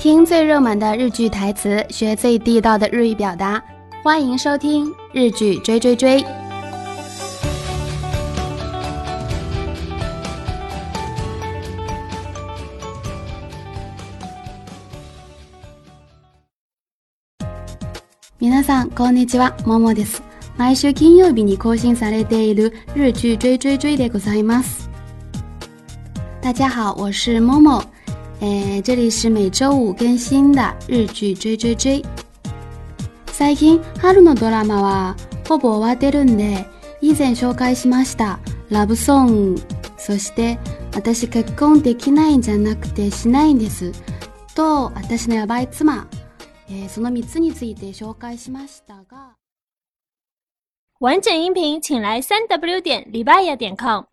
听最热门的日剧台词，学最地道的日语表达，欢迎收听《日剧追追追》。皆さん、こんにちは、ももです。毎週金曜日に更新されている日剧追追追でございます。大家好，我是モモ。诶，这里是每周五更新的日剧追追追。最近春のドラマはほぼ終わってるんで、以前紹介しましたラブソング、そして私結婚できないんじゃなくてしないんですと私のやばい妻、えその3つについて紹介しましたが。完整音频请来三 w 点 libaya 点 com。